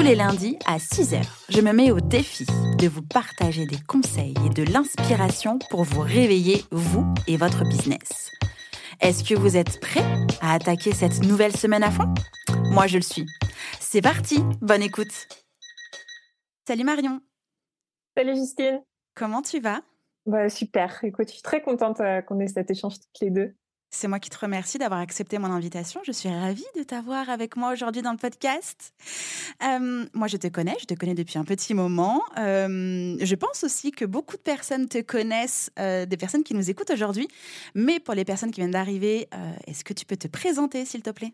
Tous les lundis à 6h, je me mets au défi de vous partager des conseils et de l'inspiration pour vous réveiller, vous et votre business. Est-ce que vous êtes prêts à attaquer cette nouvelle semaine à fond? Moi, je le suis. C'est parti, bonne écoute. Salut Marion. Salut Justine. Comment tu vas? Bah, Super. Écoute, je suis très contente euh, qu'on ait cet échange toutes les deux. C'est moi qui te remercie d'avoir accepté mon invitation. Je suis ravie de t'avoir avec moi aujourd'hui dans le podcast. Euh, moi, je te connais, je te connais depuis un petit moment. Euh, je pense aussi que beaucoup de personnes te connaissent, des personnes qui nous écoutent aujourd'hui. Mais pour les personnes qui viennent d'arriver, est-ce que tu peux te présenter, s'il te plaît?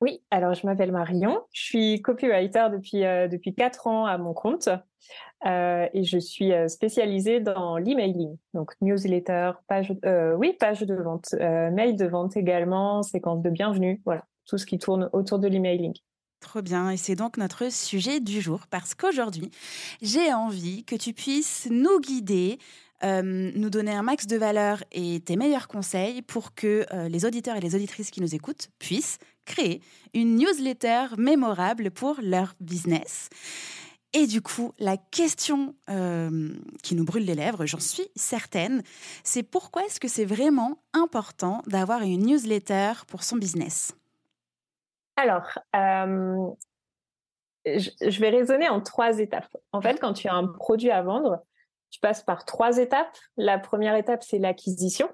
Oui, alors je m'appelle Marion, je suis copywriter depuis, euh, depuis 4 ans à mon compte euh, et je suis euh, spécialisée dans l'emailing, donc newsletter, page, oui, page de vente, mail de vente également, séquence de bienvenue, voilà, tout ce qui tourne autour de l'emailing. Trop bien, et c'est donc notre sujet du jour parce qu'aujourd'hui, j'ai envie que tu puisses nous guider nous donner un max de valeur et tes meilleurs conseils pour que les auditeurs et les auditrices qui nous écoutent puissent une newsletter mémorable pour leur business. Et du coup, la question qui nous brûle les lèvres, j'en suis certaine, c'est pourquoi est-ce que c'est vraiment important d'avoir une newsletter pour son business? Alors, je, vais raisonner en trois étapes. En fait, quand tu as un produit à vendre, tu passes par trois étapes. La première étape, c'est l'acquisition.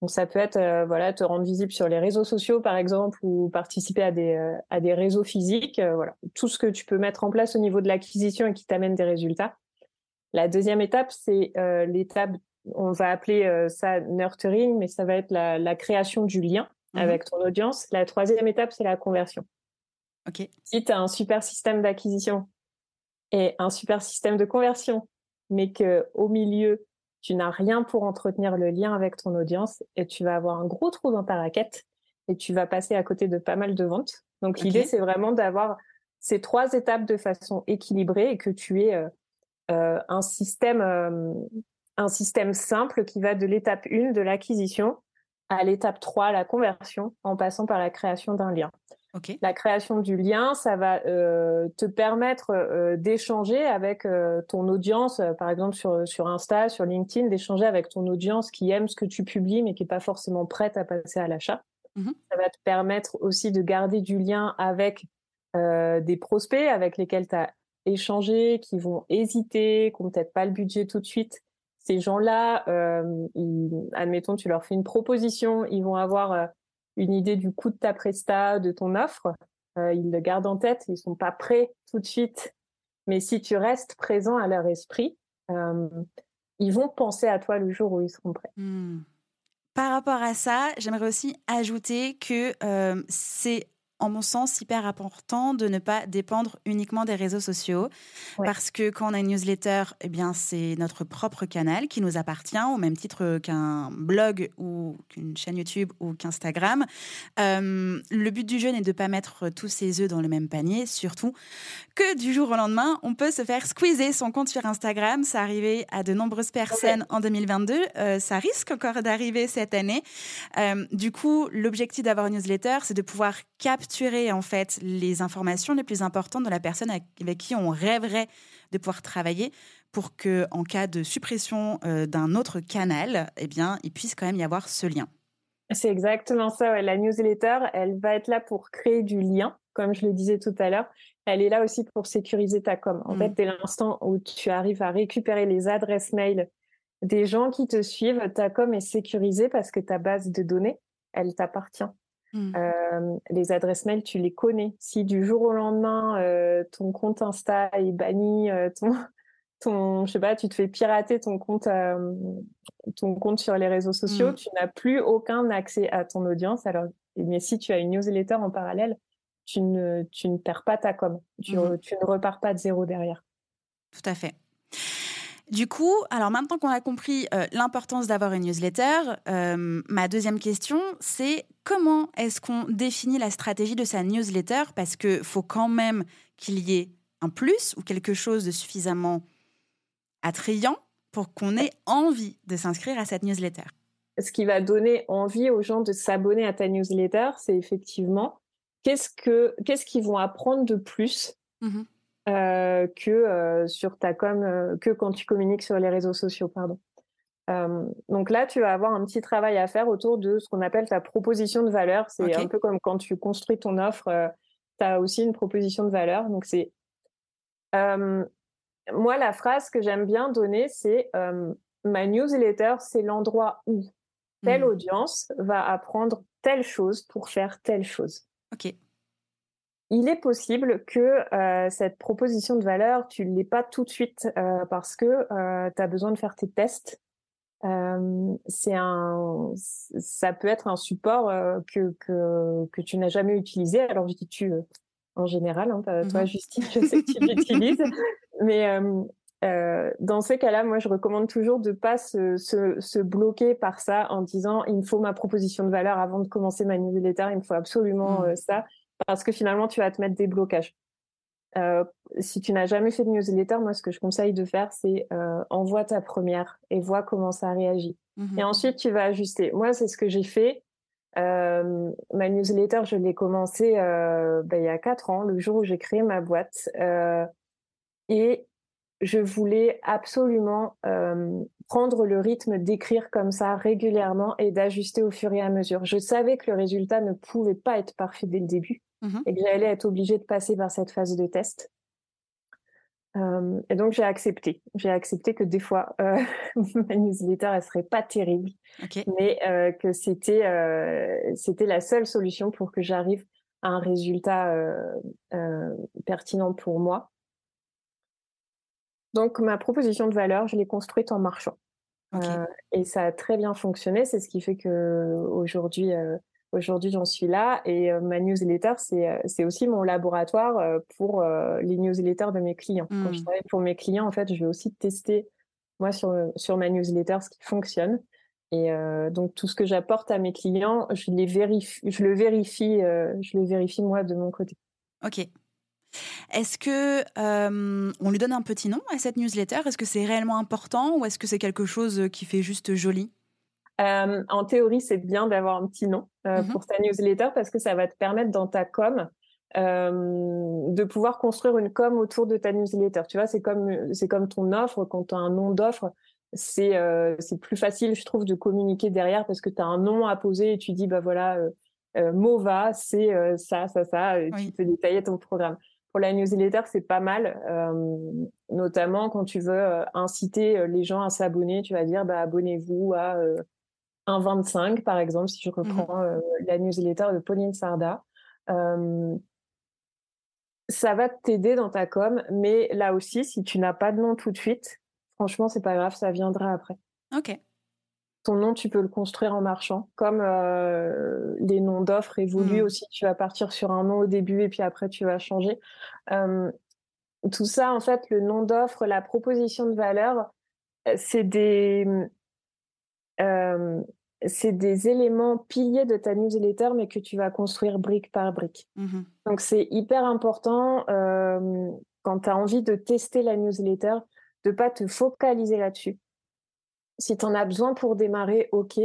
Donc ça peut être euh, voilà te rendre visible sur les réseaux sociaux par exemple ou participer à des euh, à des réseaux physiques euh, voilà tout ce que tu peux mettre en place au niveau de l'acquisition et qui t'amène des résultats. La deuxième étape c'est l'étape on va appeler ça nurturing mais ça va être la, la création du lien mmh avec ton audience. La troisième étape c'est la conversion. OK. Si tu as un super système d'acquisition et un super système de conversion mais que au milieu tu n'as rien pour entretenir le lien avec ton audience et tu vas avoir un gros trou dans ta raquette et tu vas passer à côté de pas mal de ventes. Donc l'idée, c'est vraiment d'avoir ces trois étapes de façon équilibrée et que tu aies euh, euh, un, système, euh, un système simple qui va de l'étape 1 de l'acquisition à l'étape 3, la conversion, en passant par la création d'un lien. La création du lien, ça va euh, te permettre euh, d'échanger avec euh, ton audience, par exemple sur, sur Insta, sur LinkedIn, d'échanger avec ton audience qui aime ce que tu publies mais qui n'est pas forcément prête à passer à l'achat. Mmh ça va te permettre aussi de garder du lien avec des prospects avec lesquels tu as échangé, qui vont hésiter, qui n'ont peut-être pas le budget tout de suite. Ces gens-là, admettons, tu leur fais une proposition, ils vont avoir une idée du coût de ta presta, de ton offre. Euh, ils le gardent en tête, ils sont pas prêts tout de suite. Mais si tu restes présent à leur esprit, euh, ils vont penser à toi le jour où ils seront prêts. Hmm. Par rapport à ça, j'aimerais aussi ajouter que euh, c'est en mon sens, hyper important de ne pas dépendre uniquement des réseaux sociaux. Parce que quand on a une newsletter, eh bien, c'est notre propre canal qui nous appartient, au même titre qu'un blog ou qu'une chaîne YouTube ou qu'Instagram. Euh, le but du jeu n'est de ne pas mettre tous ses œufs dans le même panier, surtout que du jour au lendemain, on peut se faire squeezer son compte sur Instagram. Ça arrivait à de nombreuses personnes en 2022. Euh, ça risque encore d'arriver cette année. Euh, du coup, l'objectif d'avoir une newsletter, c'est de pouvoir capter capturer en fait les informations les plus importantes de la personne avec qui on rêverait de pouvoir travailler pour que en cas de suppression euh, d'un autre canal, eh bien, il puisse quand même y avoir ce lien. C'est exactement ça. La newsletter, elle va être là pour créer du lien, comme je le disais tout à l'heure. Elle est là aussi pour sécuriser ta com. En mm. fait, dès l'instant où tu arrives à récupérer les adresses mail des gens qui te suivent, ta com est sécurisée parce que ta base de données, elle t'appartient. Mmh. Euh, les adresses mail, tu les connais. Si du jour au lendemain, euh, ton compte Insta est banni, euh, ton, ton, je sais pas, tu te fais pirater ton compte, ton compte sur les réseaux sociaux, mmh. tu n'as plus aucun accès à ton audience. Alors, mais si tu as une newsletter en parallèle, tu ne, tu ne perds pas ta com. Tu, mmh. tu ne repars pas de zéro derrière. Tout à fait. Du coup, alors maintenant qu'on a compris euh, l'importance d'avoir une newsletter, euh, ma deuxième question, c'est comment est-ce qu'on définit la stratégie de sa newsletter? Parce qu'il faut quand même qu'il y ait un plus ou quelque chose de suffisamment attrayant pour qu'on ait envie de s'inscrire à cette newsletter. Ce qui va donner envie aux gens de s'abonner à ta newsletter, c'est effectivement qu'est-ce que qu'est-ce qu'ils vont apprendre de plus mmh euh, que euh, sur ta com, euh, que quand tu communiques sur les réseaux sociaux, pardon. Donc là, tu vas avoir un petit travail à faire autour de ce qu'on appelle ta proposition de valeur. C'est un peu comme quand tu construis ton offre, tu as aussi une proposition de valeur. Donc c'est moi la phrase que j'aime bien donner, c'est ma newsletter, c'est l'endroit où telle mmh. audience va apprendre telle chose pour faire telle chose. Ok il est possible que euh, cette proposition de valeur, tu ne l'aies pas tout de suite euh, parce que euh, tu as besoin de faire tes tests. C'est un, ça peut être un support que, que, que, tu n'as jamais utilisé. Alors, je dis tu en général, hein, toi, mmh Justine, je sais que tu l'utilises. Mais dans ces cas-là, moi, je recommande toujours de pas se, se, se, bloquer par ça en disant il me faut ma proposition de valeur avant de commencer ma newsletter, il me faut absolument mmh. ça parce que finalement, tu vas te mettre des blocages. Euh, si tu n'as jamais fait de newsletter, moi, ce que je conseille de faire, c'est euh, envoie ta première et vois comment ça réagit. Mmh et ensuite, tu vas ajuster. Moi, c'est ce que j'ai fait. Euh, ma newsletter, je l'ai commencé ben, il y a quatre ans, le jour où j'ai créé ma boîte. et je voulais absolument prendre le rythme d'écrire comme ça régulièrement et d'ajuster au fur et à mesure. Je savais que le résultat ne pouvait pas être parfait dès le début. Mmh et que j'allais être obligée de passer par cette phase de test. Euh, et donc j'ai accepté. J'ai accepté que des fois euh, ma newsletter elle serait pas terrible, mais euh, que c'était c'était la seule solution pour que j'arrive à un résultat pertinent pour moi. Donc ma proposition de valeur, je l'ai construite en marchant. et ça a très bien fonctionné. C'est ce qui fait que aujourd'hui Aujourd'hui, j'en suis là et euh, ma newsletter, c'est, euh, c'est aussi mon laboratoire euh, pour les newsletters de mes clients. Quand je mmh. travaille pour mes clients, en fait, je vais aussi tester, moi, sur, sur ma newsletter, ce qui fonctionne. Et donc, tout ce que j'apporte à mes clients, je, les vérifie, je le vérifie, je le vérifie moi de mon côté. Ok. Est-ce que on lui donne un petit nom à cette newsletter? Est-ce que c'est réellement important ou est-ce que c'est quelque chose qui fait juste joli? Euh, en théorie, c'est bien d'avoir un petit nom euh, mmh pour ta newsletter parce que ça va te permettre dans ta com euh, de pouvoir construire une com autour de ta newsletter. Tu vois, c'est comme c'est comme ton offre quand tu as un nom d'offre, c'est c'est plus facile, je trouve, de communiquer derrière parce que tu as un nom à poser et tu dis bah voilà, Mova, c'est ça, ça, ça, et tu peux détailler ton programme. Pour la newsletter, c'est pas mal, notamment quand tu veux inciter les gens à s'abonner. Tu vas dire bah abonnez-vous à un 25, par exemple, si je mmh reprends euh, la newsletter de Pauline Sarda. ça va t'aider dans ta com, mais là aussi, si tu n'as pas de nom tout de suite, franchement, c'est pas grave, ça viendra après. Ok. Ton nom, tu peux le construire en marchant, comme euh, les noms d'offres évoluent mmh. aussi. Tu vas partir sur un nom au début et puis après tu vas changer. tout ça, en fait, le nom d'offre, la proposition de valeur, euh, c'est des c'est des éléments piliers de ta newsletter, mais que tu vas construire brique par brique. Mmh Donc, c'est hyper important euh, quand tu as envie de tester la newsletter, de pas te focaliser là-dessus. Si tu en as besoin pour démarrer, ok,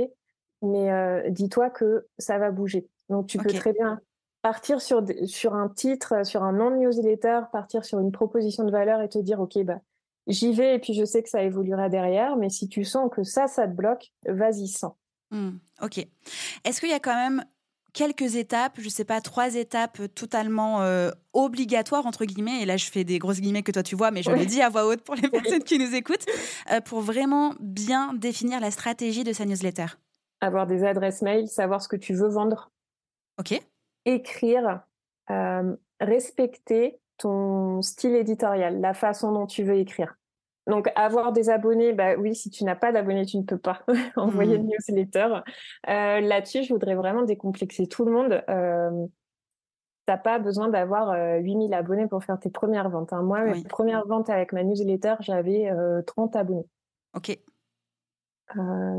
mais euh, dis-toi que ça va bouger. Donc, tu peux très bien partir sur, sur un titre, sur un nom de newsletter, partir sur une proposition de valeur et te dire, ok, bah, j'y vais et puis je sais que ça évoluera derrière, mais si tu sens que ça, ça te bloque, vas-y sans. Mmh, ok. Est-ce qu'il y a quand même quelques étapes, je sais pas, trois étapes totalement euh, obligatoires, entre guillemets, et là je fais des grosses guillemets que toi tu vois, mais je le dis à voix haute pour les personnes qui nous écoutent, euh, pour vraiment bien définir la stratégie de sa newsletter Avoir des adresses mail, savoir ce que tu veux vendre. Ok. Écrire, euh, respecter ton style éditorial, la façon dont tu veux écrire. Donc, avoir des abonnés, bah oui, si tu n'as pas d'abonnés, tu ne peux pas envoyer de mmh. newsletter. Euh, Là-dessus, je voudrais vraiment décomplexer tout le monde. Euh, n'as pas besoin d'avoir 8000 abonnés pour faire tes premières ventes. Hein. Moi, mes premières ventes avec ma newsletter, j'avais 30 abonnés. Ok.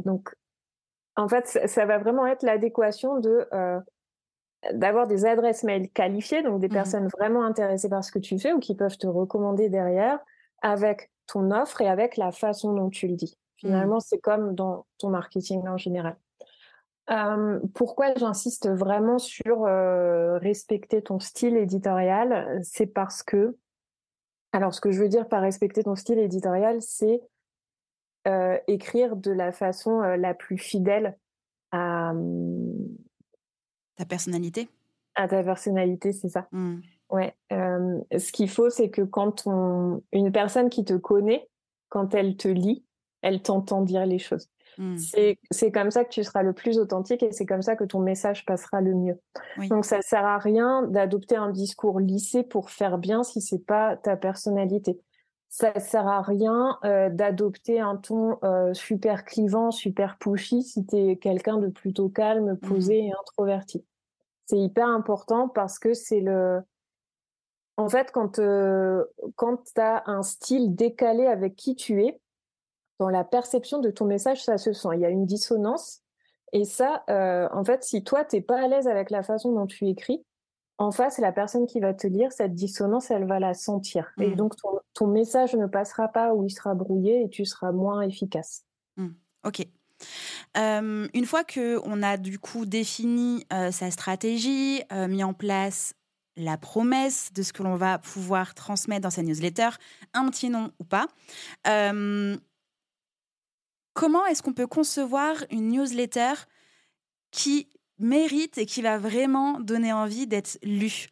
donc, en fait, ça, va vraiment être l'adéquation de d'avoir des adresses mail qualifiées, donc des mmh personnes vraiment intéressées par ce que tu fais ou qui peuvent te recommander derrière, avec ton offre et avec la façon dont tu le dis. Mmh. Finalement, c'est comme dans ton marketing en général. pourquoi j'insiste vraiment sur respecter ton style éditorial? C'est parce que, alors ce que je veux dire par respecter ton style éditorial, c'est écrire de la façon la plus fidèle à ta personnalité. À ta personnalité, c'est ça. Mmh. Ouais. ce qu'il faut, c'est que quand on... une personne qui te connaît, quand elle te lit, elle t'entend dire les choses. Mmh. C'est comme ça que tu seras le plus authentique et c'est comme ça que ton message passera le mieux. Donc ça sert à rien d'adopter un discours lissé pour faire bien si c'est pas ta personnalité. Ça sert à rien euh, d'adopter un ton euh, super clivant, super pushy si tu es quelqu'un de plutôt calme, mmh. posé et introverti. C'est hyper important parce que c'est le en fait, quand, euh, quand tu as un style décalé avec qui tu es, dans la perception de ton message, ça se sent. Il y a une dissonance. Et ça, euh, en fait, si toi, tu n'es pas à l'aise avec la façon dont tu écris, en face, la personne qui va te lire, cette dissonance, elle va la sentir. Et mmh. donc, ton, message ne passera pas ou il sera brouillé et tu seras moins efficace. Mmh. Ok. une fois que on a du coup défini euh, sa stratégie, euh, mis en place la promesse de ce que l'on va pouvoir transmettre dans sa newsletter, un petit nom ou pas, comment est-ce qu'on peut concevoir une newsletter qui mérite et qui va vraiment donner envie d'être lue?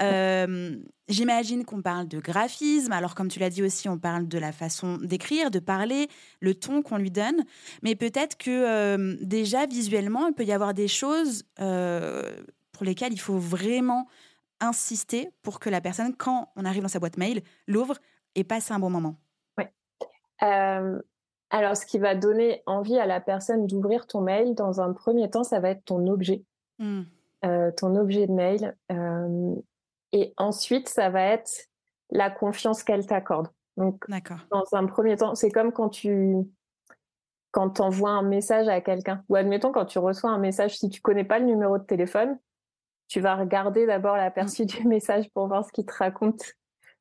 Euh, J'imagine qu'on parle de graphisme, alors comme tu l'as dit aussi, on parle de la façon d'écrire, de parler, le ton qu'on lui donne, mais peut-être que euh, déjà visuellement, il peut y avoir des choses euh, pour lesquelles il faut vraiment insister pour que la personne, quand on arrive dans sa boîte mail, l'ouvre et passe un bon moment. Oui. Alors, ce qui va donner envie à la personne d'ouvrir ton mail, dans un premier temps, ça va être ton objet, mmh. euh, ton objet de mail. Euh, et ensuite, ça va être la confiance qu'elle t'accorde. Donc, dans un premier temps, c'est comme quand tu quand envoies un message à quelqu'un, ou admettons quand tu reçois un message, si tu connais pas le numéro de téléphone, tu vas regarder d'abord l'aperçu mmh. du message pour voir ce qu'il te raconte.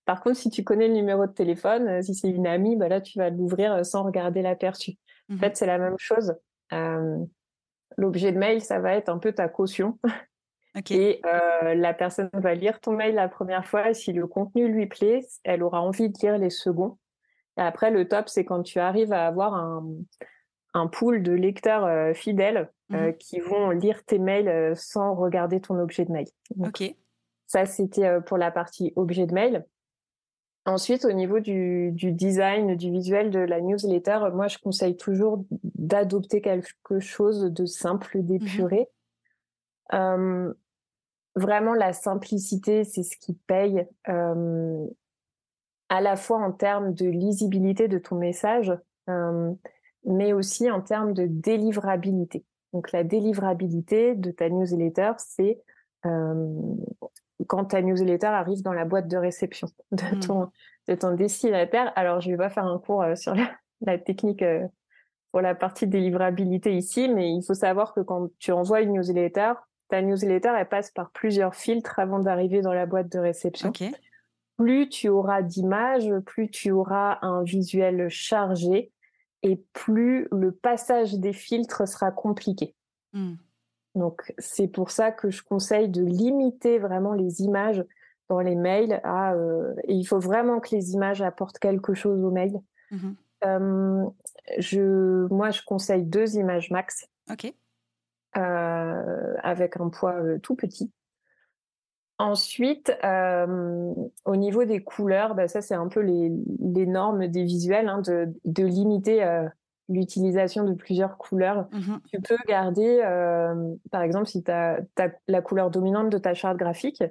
Par contre, si tu connais le numéro de téléphone, euh, si c'est une amie, bah là, tu vas l'ouvrir euh, sans regarder l'aperçu. En mmh fait, c'est la même chose. Euh, l'objet de mail, ça va être un peu ta caution. Et la personne va lire ton mail la première fois et si le contenu lui plaît, elle aura envie de lire les seconds. Et après, le top, c'est quand tu arrives à avoir un, un pool de lecteurs fidèles mmh qui vont lire tes mails sans regarder ton objet de mail. ok. Ça, c'était pour la partie objet de mail. Ensuite, au niveau du, design, du visuel de la newsletter, moi, je conseille toujours d'adopter quelque chose de simple, d'épuré. Mmh vraiment, la simplicité, c'est ce qui paye, à la fois en termes de lisibilité de ton message, mais aussi en termes de délivrabilité. Donc, la délivrabilité de ta newsletter, c'est quand ta newsletter arrive dans la boîte de réception de mmh. ton, de ton destinataire. Alors, je vais pas faire un cours euh, sur la, technique euh, pour la partie délivrabilité ici, mais il faut savoir que quand tu envoies une newsletter, ta newsletter, elle passe par plusieurs filtres avant d'arriver dans la boîte de réception. Plus tu auras d'images, plus tu auras un visuel chargé et plus le passage des filtres sera compliqué. Mmh. Donc, c'est pour ça que je conseille de limiter vraiment les images dans les mails. À, euh, et il faut vraiment que les images apportent quelque chose au mail. Mmh je, moi, je conseille deux images max. OK. Euh, avec un poids euh, tout petit. Ensuite, au niveau des couleurs, bah, ça c'est un peu les, les normes des visuels, hein, de, de, limiter l'utilisation de plusieurs couleurs. Mmh tu peux garder, euh, par exemple, si tu as, la couleur dominante de ta charte graphique,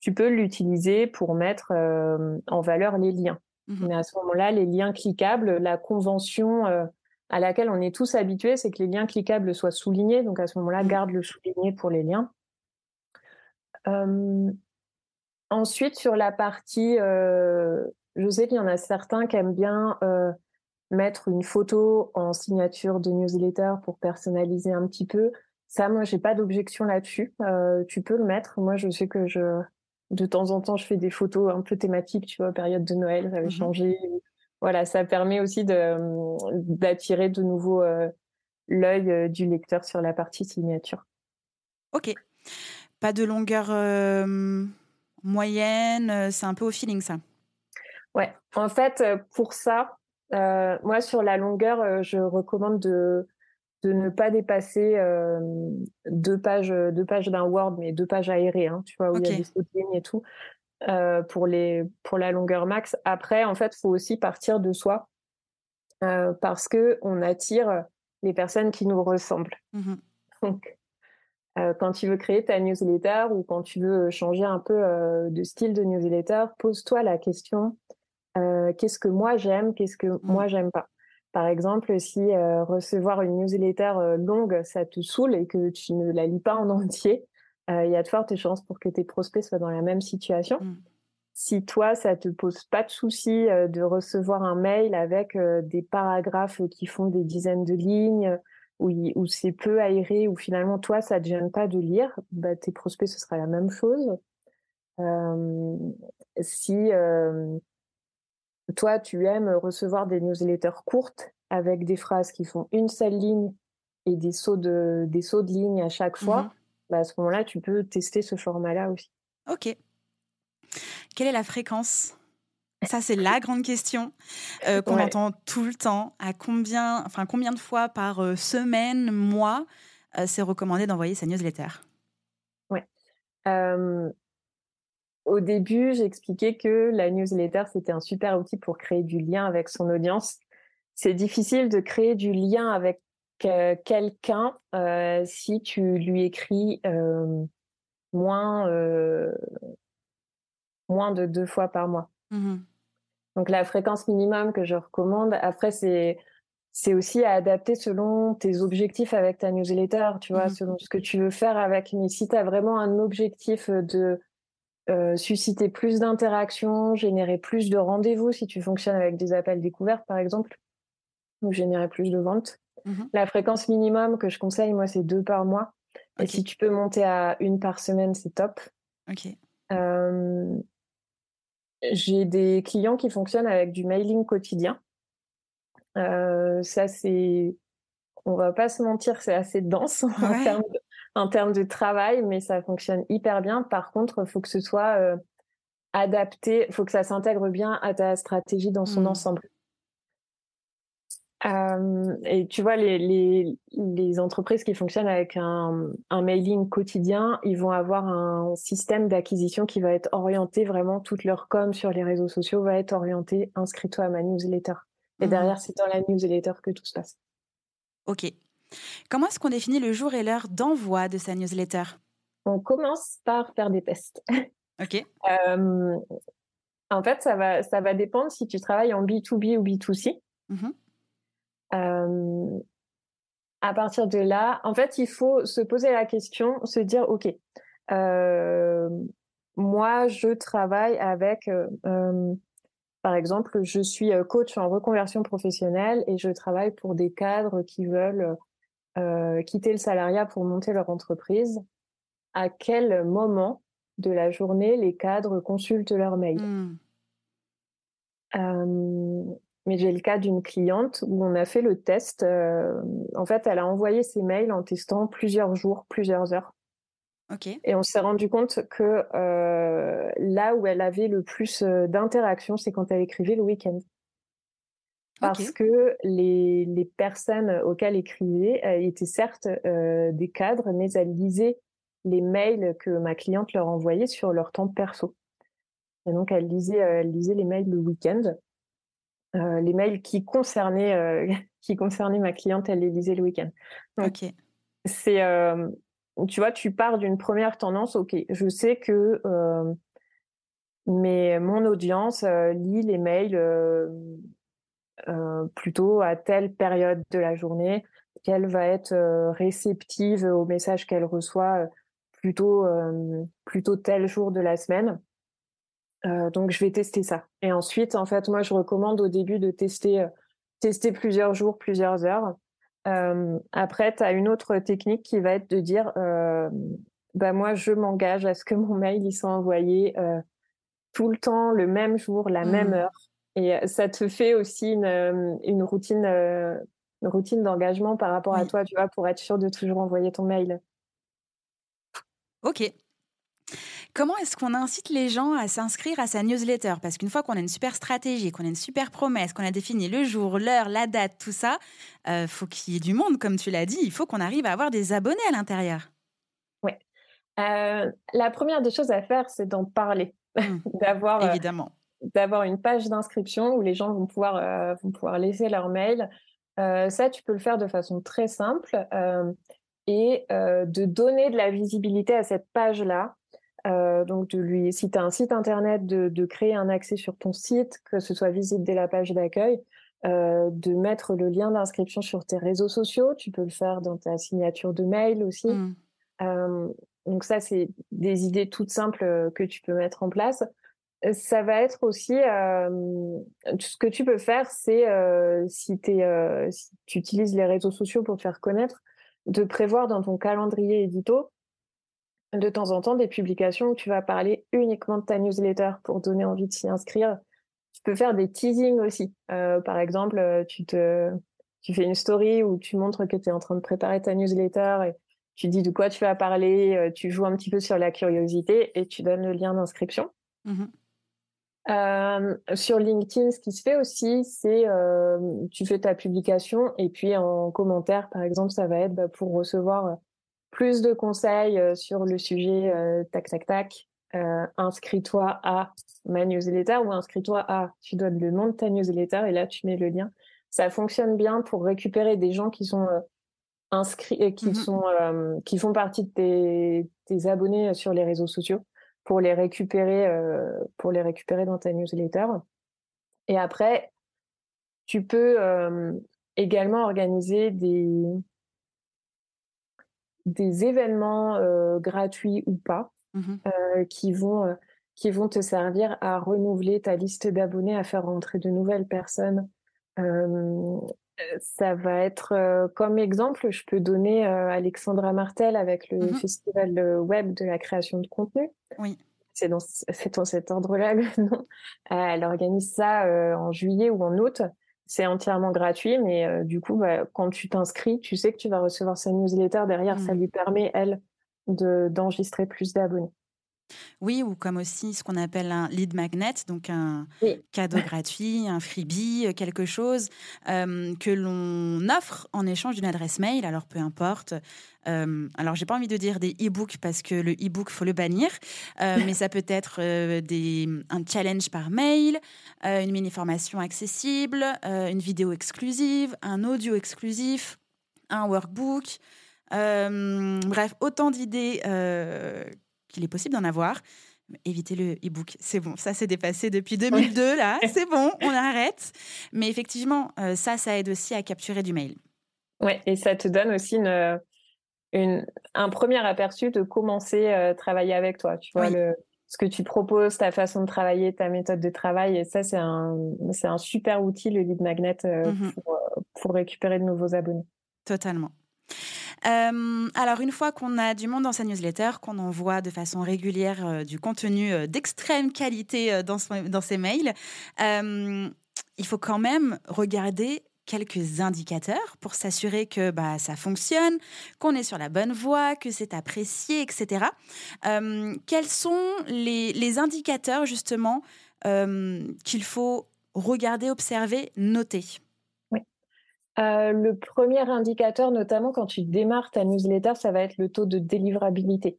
tu peux l'utiliser pour mettre euh, en valeur les liens. Mmh Mais à ce moment-là, les liens cliquables, la convention euh, à laquelle on est tous habitués, c'est que les liens cliquables soient soulignés. Donc à ce moment-là, mmh. garde le souligné pour les liens. Ensuite, sur la partie, je sais qu'il y en a certains qui aiment bien mettre une photo en signature de newsletter pour personnaliser un petit peu. Ça, moi, j'ai pas d'objection là-dessus. tu peux le mettre. Moi, je sais que je, de temps en temps, je fais des photos un peu thématiques, tu vois, période de Noël, j'avais mmh changé. Voilà, ça permet aussi d'attirer de nouveau l'œil du lecteur sur la partie signature. Ok. Pas de longueur moyenne, c'est un peu au feeling ça. Ouais, en fait, pour ça, moi sur la longueur, je recommande de, de ne pas dépasser deux pages, deux pages d'un Word, mais deux pages aérées, hein, tu vois, où il y a des sauts lignes et tout, pour, les, pour la longueur max. Après, en fait, il faut aussi partir de soi parce que on attire les personnes qui nous ressemblent. Mmh Donc, euh, quand tu veux créer ta newsletter ou quand tu veux changer un peu euh, de style de newsletter, pose-toi la question euh, qu'est-ce que moi j'aime, qu'est-ce que mmh. moi j'aime pas? Par exemple, si recevoir une newsletter longue, ça te saoule et que tu ne la lis pas en entier, il y a de fortes chances pour que tes prospects soient dans la même situation. Mmh. Si toi, ça te pose pas de souci de recevoir un mail avec des paragraphes qui font des dizaines de lignes, où, c'est peu aéré, où finalement toi, ça ne te gêne pas de lire, bah, tes prospects, ce sera la même chose. Euh, si euh, toi, tu aimes recevoir des newsletters courtes avec des phrases qui font une seule ligne et des sauts de, des sauts de ligne à chaque fois, mmh bah, à ce moment-là, tu peux tester ce format-là aussi. Ok. Quelle est la fréquence? Ça, c'est la grande question euh, qu'on entend tout le temps. À combien, enfin, combien de fois par euh, semaine, mois, euh, c'est recommandé d'envoyer sa newsletter? Ouais. au début, j'expliquais que la newsletter, c'était un super outil pour créer du lien avec son audience. C'est difficile de créer du lien avec quelqu'un si tu lui écris moins, moins de deux fois par mois. Mmh donc la fréquence minimum que je recommande, après c'est c'est aussi à adapter selon tes objectifs avec ta newsletter, tu vois, mmh selon ce que tu veux faire avec. Mais si tu as vraiment un objectif de euh, susciter plus d'interactions, générer plus de rendez-vous, si tu fonctionnes avec des appels découverts par exemple, ou générer plus de ventes, mmh la fréquence minimum que je conseille, moi, c'est deux par mois. Et si tu peux monter à une par semaine, c'est top. Ok. Euh, j'ai des clients qui fonctionnent avec du mailing quotidien. Euh, ça, c'est, on va pas se mentir, c'est assez dense en, termes de, travail, mais ça fonctionne hyper bien. Par contre, il faut que ce soit euh, adapté, il faut que ça s'intègre bien à ta stratégie dans son mmh. ensemble. Euh, et tu vois, les, les, les, entreprises qui fonctionnent avec un, un, mailing quotidien, ils vont avoir un système d'acquisition qui va être orienté vraiment, toute leur com sur les réseaux sociaux va être orienté inscris-toi à ma newsletter. Et mmh derrière, c'est dans la newsletter que tout se passe. Ok. Comment est-ce qu'on définit le jour et l'heure d'envoi de sa newsletter? On commence par faire des tests. Ok. euh, en fait, ça va, ça va dépendre si tu travailles en B2B ou B2C. Mmh euh, à partir de là, en fait, il faut se poser la question, se dire, OK, euh, moi, je travaille avec, euh, par exemple, je suis coach en reconversion professionnelle et je travaille pour des cadres qui veulent quitter le salariat pour monter leur entreprise. À quel moment de la journée les cadres consultent leur mail? Mmh mais j'ai le cas d'une cliente où on a fait le test. Euh, en fait, elle a envoyé ses mails en testant plusieurs jours, plusieurs heures. Et on s'est rendu compte que euh, là où elle avait le plus euh, d'interactions, c'est quand elle écrivait le week-end. Parce que les, les, personnes auxquelles elle écrivait étaient certes des cadres, mais elles lisaient les mails que ma cliente leur envoyait sur leur temps perso. Et donc, elle lisait, elle lisait les mails le week-end. Euh, les mails qui concernaient, euh, qui concernaient ma cliente, elle les lisait le week-end. ok. C'est, euh, tu vois, tu pars d'une première tendance. Ok, je sais que mais mon audience lit les mails plutôt à telle période de la journée, qu'elle va être réceptive aux messages qu'elle reçoit plutôt, plutôt tel jour de la semaine. Donc, je vais tester ça. Et ensuite, en fait, moi, je recommande au début de tester, tester plusieurs jours, plusieurs heures. après, tu as une autre technique qui va être de dire bah, moi, je m'engage à ce que mon mail il soit envoyé tout le temps, le même jour, la même mmh. heure. Et ça te fait aussi une, une routine, une routine d'engagement par rapport à toi, tu vois, pour être sûr de toujours envoyer ton mail. Ok. Comment est-ce qu'on incite les gens à s'inscrire à sa newsletter? Parce qu'une fois qu'on a une super stratégie, qu'on a une super promesse, qu'on a défini le jour, l'heure, la date, tout ça, il faut qu'il y ait du monde, comme tu l'as dit. Il faut qu'on arrive à avoir des abonnés à l'intérieur. Oui. la première des choses à faire, c'est d'en parler. Mmh. d'avoir évidemment d'avoir une page d'inscription où les gens vont pouvoir euh, vont pouvoir laisser leur mail. Euh, ça, tu peux le faire de façon très simple euh, et de donner de la visibilité à cette page-là. donc de lui, si tu as un site internet, de, de, créer un accès sur ton site, que ce soit visible dès la page d'accueil, de mettre le lien d'inscription sur tes réseaux sociaux. Tu peux le faire dans ta signature de mail aussi. Mmh. Donc ça, c'est des idées toutes simples euh, que tu peux mettre en place. Euh, ça va être aussi, euh, ce que tu peux faire, c'est si, si, tu utilises les réseaux sociaux pour te faire connaître, de prévoir dans ton calendrier édito de temps en temps des publications où tu vas parler uniquement de ta newsletter pour donner envie de s'y inscrire. Tu peux faire des teasings aussi. par exemple, tu, te, tu fais une story où tu montres que tu es en train de préparer ta newsletter et tu dis de quoi tu vas parler, euh, tu joues un petit peu sur la curiosité et tu donnes le lien d'inscription. Mmh euh, sur LinkedIn, ce qui se fait aussi, c'est euh, tu fais ta publication et puis en commentaire, par exemple, ça va être bah, pour recevoir plus de conseils sur le sujet tac tac tac. inscris-toi à ma newsletter ou inscris-toi à. Tu donnes le nom de ta newsletter et là tu mets le lien. Ça fonctionne bien pour récupérer des gens qui sont inscrits, qui, mmh sont, euh, qui font partie de tes, abonnés sur les réseaux sociaux pour les récupérer, euh, pour les récupérer dans ta newsletter. Et après, tu peux euh, également organiser des, des événements gratuits ou pas mmh qui vont qui vont te servir à renouveler ta liste d'abonnés, à faire rentrer de nouvelles personnes ça va être euh, comme exemple, je peux donner euh, Alexandra Martel avec le mmh festival euh, web de la création de contenu. Oui. C'est dans, dans cet ordre-là non. Elle organise ça en juillet ou en août. C'est entièrement gratuit, mais du coup, bah, quand tu t'inscris, tu sais que tu vas recevoir sa newsletter. Derrière, ça mmh. lui permet, elle, d'enregistrer plus d'abonnés. Oui, ou comme aussi ce qu'on appelle un lead magnet, donc un cadeau gratuit, un freebie, euh, quelque chose euh, que l'on offre en échange d'une adresse mail. Alors peu importe. Euh, alors j'ai pas envie de dire des e-books parce que le e-book faut le bannir, mais ça peut être des, un challenge par mail, une mini formation accessible, une vidéo exclusive, un audio exclusif, un workbook. bref, autant d'idées qu'il est possible d'en avoir. Évitez le e-book, c'est bon, ça s'est dépassé depuis 2002, là, c'est bon, on arrête. Mais effectivement, euh, ça, ça aide aussi à capturer du mail. Ouais, et ça te donne aussi une, une un premier aperçu de commencer à euh, travailler avec toi. Tu vois, le, ce que tu proposes, ta façon de travailler, ta méthode de travail. Et ça, c'est un, c'est un super outil, le lead magnet, euh, mmh pour, pour récupérer de nouveaux abonnés. Totalement. Euh, alors, une fois qu'on a du monde dans sa newsletter, qu'on envoie de façon régulière euh, du contenu euh, d'extrême qualité dans, ses mails, il faut quand même regarder quelques indicateurs pour s'assurer que bah, ça fonctionne, qu'on est sur la bonne voie, que c'est apprécié, etc. quels sont les indicateurs justement qu'il faut regarder, observer, noter? Euh, le premier indicateur, notamment quand tu démarres ta newsletter, ça va être le taux de délivrabilité.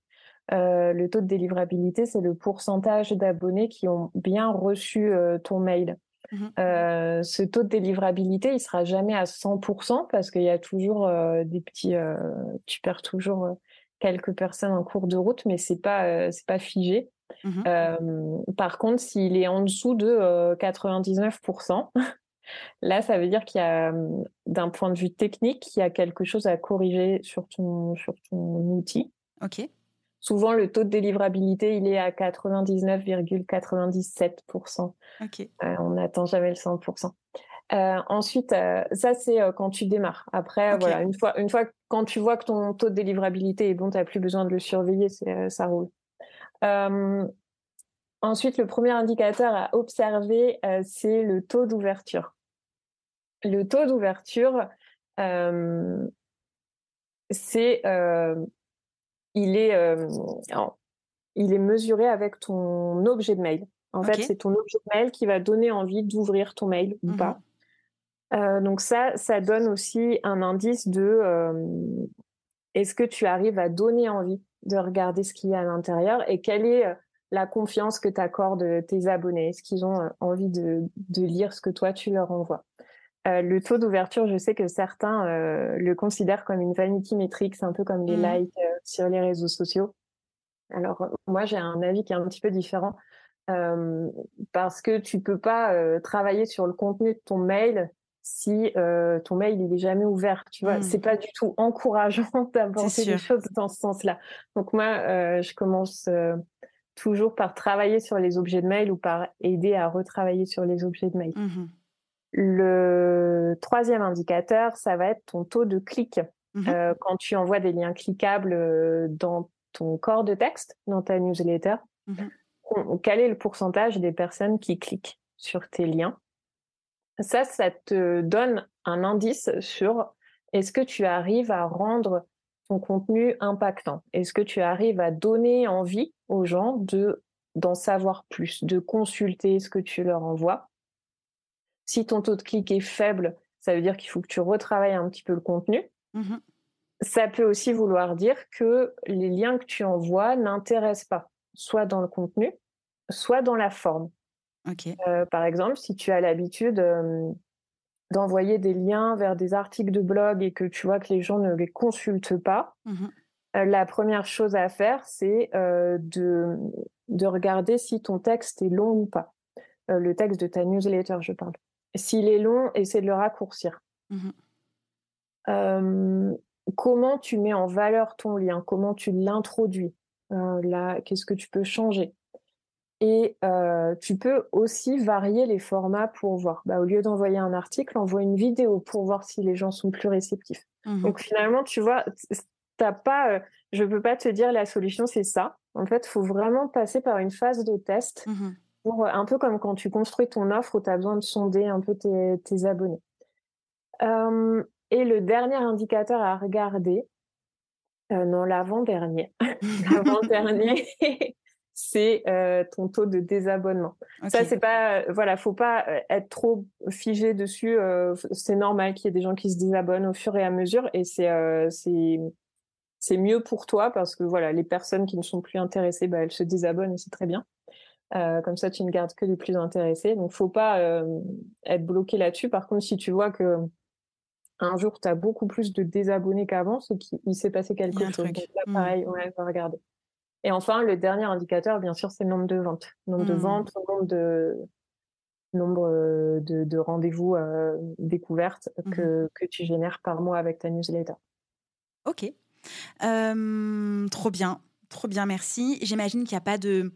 Euh, le taux de délivrabilité, c'est le pourcentage d'abonnés qui ont bien reçu euh, ton mail. Mmh ce taux de délivrabilité, il sera jamais à 100% parce qu'il y a toujours des petits, tu perds toujours quelques personnes en cours de route, mais c'est pas c'est pas figé. Mmh par contre, s'il est en dessous de 99%, Là, ça veut dire qu'il y a, d'un point de vue technique, il y a quelque chose à corriger sur ton, sur ton outil. OK. souvent le taux de délivrabilité, il est à 99,97%. on n'atteint jamais le 100%. ensuite, ça c'est quand tu démarres. Après, voilà, une fois, une fois quand tu vois que ton taux de délivrabilité est bon, tu n'as plus besoin de le surveiller, ça roule. Ensuite, le premier indicateur à observer, c'est le taux d'ouverture. Le taux d'ouverture, c'est il est il est mesuré avec ton objet de mail. En fait, c'est ton objet de mail qui va donner envie d'ouvrir ton mail ou mmh pas. donc ça, ça donne aussi un indice de est-ce que tu arrives à donner envie de regarder ce qu'il y a à l'intérieur et quelle est la confiance que tu accordes tes abonnés Est-ce qu'ils ont envie de, de, lire ce que toi tu leur envoies euh, le taux d'ouverture, je sais que certains euh, le considèrent comme une vanity metric, c'est un peu comme les mmh. likes euh, sur les réseaux sociaux. Alors moi, j'ai un avis qui est un petit peu différent parce que tu peux pas travailler sur le contenu de ton mail si ton mail il est jamais ouvert. Tu vois, c'est mmh. pas du tout encourageant d'avancer des choses dans ce sens-là. Donc moi, je commence toujours par travailler sur les objets de mail ou par aider à retravailler sur les objets de mail. Mmh le troisième indicateur, ça va être ton taux de clic. Mmh euh, quand tu envoies des liens cliquables euh, dans ton corps de texte, dans ta newsletter, mmh quel est le pourcentage des personnes qui cliquent sur tes liens? Ça, ça te donne un indice sur est-ce que tu arrives à rendre ton contenu impactant? Est-ce que tu arrives à donner envie aux gens de d'en savoir plus, de consulter ce que tu leur envoies? Si ton taux de clic est faible, ça veut dire qu'il faut que tu retravailles un petit peu le contenu. Mmh ça peut aussi vouloir dire que les liens que tu envoies n'intéressent pas, soit dans le contenu, soit dans la forme. Euh, par exemple, si tu as l'habitude euh, d'envoyer des liens vers des articles de blog et que tu vois que les gens ne les consultent pas, mmh euh, la première chose à faire, c'est de, de regarder si ton texte est long ou pas. le texte de ta newsletter, je parle. S'il est long, essaie de le raccourcir. Mmh comment tu mets en valeur ton lien? Comment tu l'introduis? Là, qu'est-ce que tu peux changer? Et tu peux aussi varier les formats pour voir. Bah, au lieu d'envoyer un article, envoie une vidéo pour voir si les gens sont plus réceptifs. Mmh Donc finalement, tu vois, t'as pas, je peux pas te dire la solution c'est ça. En fait, il faut vraiment passer par une phase de test. Mmh euh, un peu comme quand tu construis ton offre où tu as besoin de sonder un peu tes, abonnés. Euh, et le dernier indicateur à regarder, euh, non, l'avant-dernier, l'avant-dernier, c'est ton taux de désabonnement. Ça, c'est pas, voilà, faut pas être trop figé dessus. c'est normal qu'il y ait des gens qui se désabonnent au fur et à mesure, et c'est c'est mieux pour toi parce que voilà, les personnes qui ne sont plus intéressées, bah, elles se désabonnent et c'est très bien. Euh, comme ça, tu ne gardes que les plus intéressés. Donc, faut pas euh, être bloqué là-dessus. Par contre, si tu vois que un jour, tu as beaucoup plus de désabonnés qu'avant, c'est qu'il s'est passé quelque chose. Donc là, mmh. pareil, on va regarder. Et enfin, le dernier indicateur, bien sûr, c'est le nombre de ventes. Nombre de mmh. ventes, nombre de nombre euh, de, rendez-vous découvertes mmh que, que tu génères par mois avec ta newsletter. Ok. trop bien. Trop bien, merci. J'imagine qu'il n'y a pas de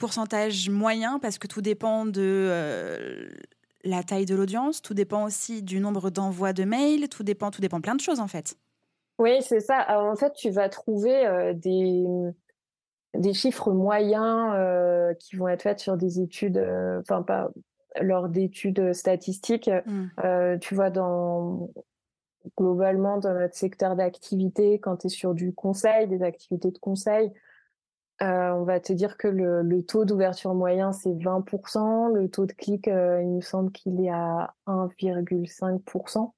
pourcentage moyen parce que tout dépend de euh, la taille de l'audience, tout dépend aussi du nombre d'envois de mails, tout dépend, tout dépend plein de choses en fait. Oui, c'est ça. en fait, tu vas trouver euh, des, des chiffres moyens euh, qui vont être faits sur des études, enfin pas lors d'études statistiques. Mmh. tu vois, dans globalement dans notre secteur d'activité, quand tu es sur du conseil, des activités de conseil, euh, on va te dire que le, taux d'ouverture moyen, c'est 20%. Le taux de clic, euh, il me semble qu'il est à 1,5%.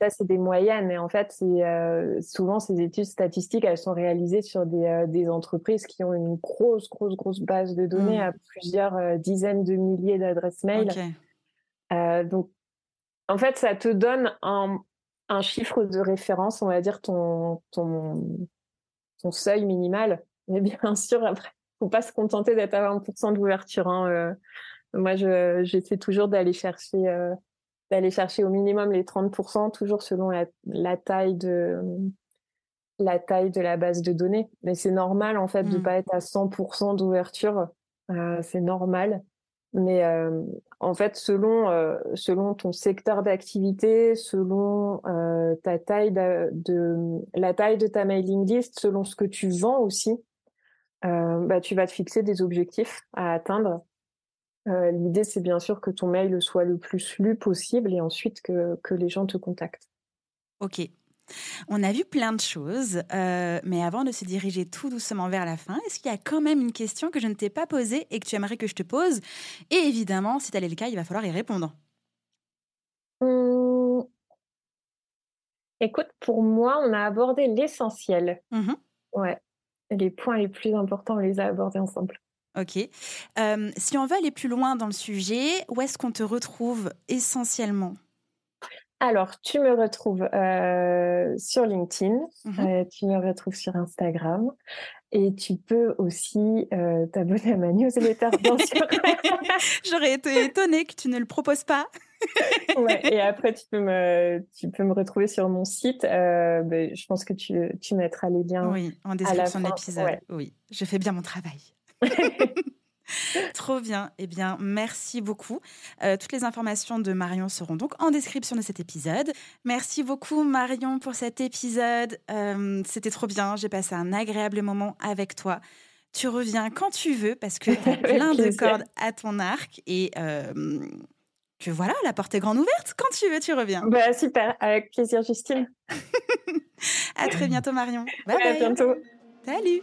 Ça, c'est des moyennes. Mais en fait, euh, souvent ces études statistiques, elles sont réalisées sur des, entreprises qui ont une grosse, grosse, grosse base de données hmm. à plusieurs dizaines de milliers d'adresses mail. donc, en fait, ça te donne un, un, chiffre de référence, on va dire ton, ton, ton seuil minimal mais bien sûr, après, faut pas se contenter d'être à 20% d'ouverture. Hein, euh. moi, j'essaie toujours d'aller chercher, euh, d'aller chercher au minimum les 30%, toujours selon la, taille de, la taille de la base de données. Mais c'est normal, en fait, de ne mmh. pas être à 100% d'ouverture. c'est normal. Mais en fait, selon, selon ton secteur d'activité, selon ta taille de, la taille de ta mailing list, selon ce que tu vends aussi, bah, tu vas te fixer des objectifs à atteindre. L'idée, c'est bien sûr que ton mail soit le plus lu possible et ensuite que, que les gens te contactent. Ok, on a vu plein de choses, euh, mais avant de se diriger tout doucement vers la fin, est-ce qu'il y a quand même une question que je ne t'ai pas posée et que tu aimerais que je te pose? Et évidemment, si tel est le cas, il va falloir y répondre. Mmh. Écoute, pour moi, on a abordé l'essentiel. Mmh ouais. Les points les plus importants, on les a abordés ensemble. Ok. Euh, si on veut aller plus loin dans le sujet, où est-ce qu'on te retrouve essentiellement? Alors, tu me retrouves euh, sur LinkedIn, mmh euh, tu me retrouves sur Instagram et tu peux aussi euh, t'abonner à ma newsletter, bien sûr. J'aurais été étonnée que tu ne le proposes pas. ouais, et après, tu peux, me, tu peux me retrouver sur mon site. Ben, je pense que tu, tu mettras les liens. Oui, en description de l'épisode. Oui, je fais bien mon travail. Trop bien. Eh bien, merci beaucoup. Euh, toutes les informations de Marion seront donc en description de cet épisode. Merci beaucoup, Marion, pour cet épisode. Euh, c'était trop bien. J'ai passé un agréable moment avec toi. Tu reviens quand tu veux parce que tu as plein de cordes à ton arc et euh, que voilà, la porte est grande ouverte. Quand tu veux, tu reviens. Bah, super. Avec plaisir, Justine. à très bientôt, Marion. Bye À bientôt. Salut.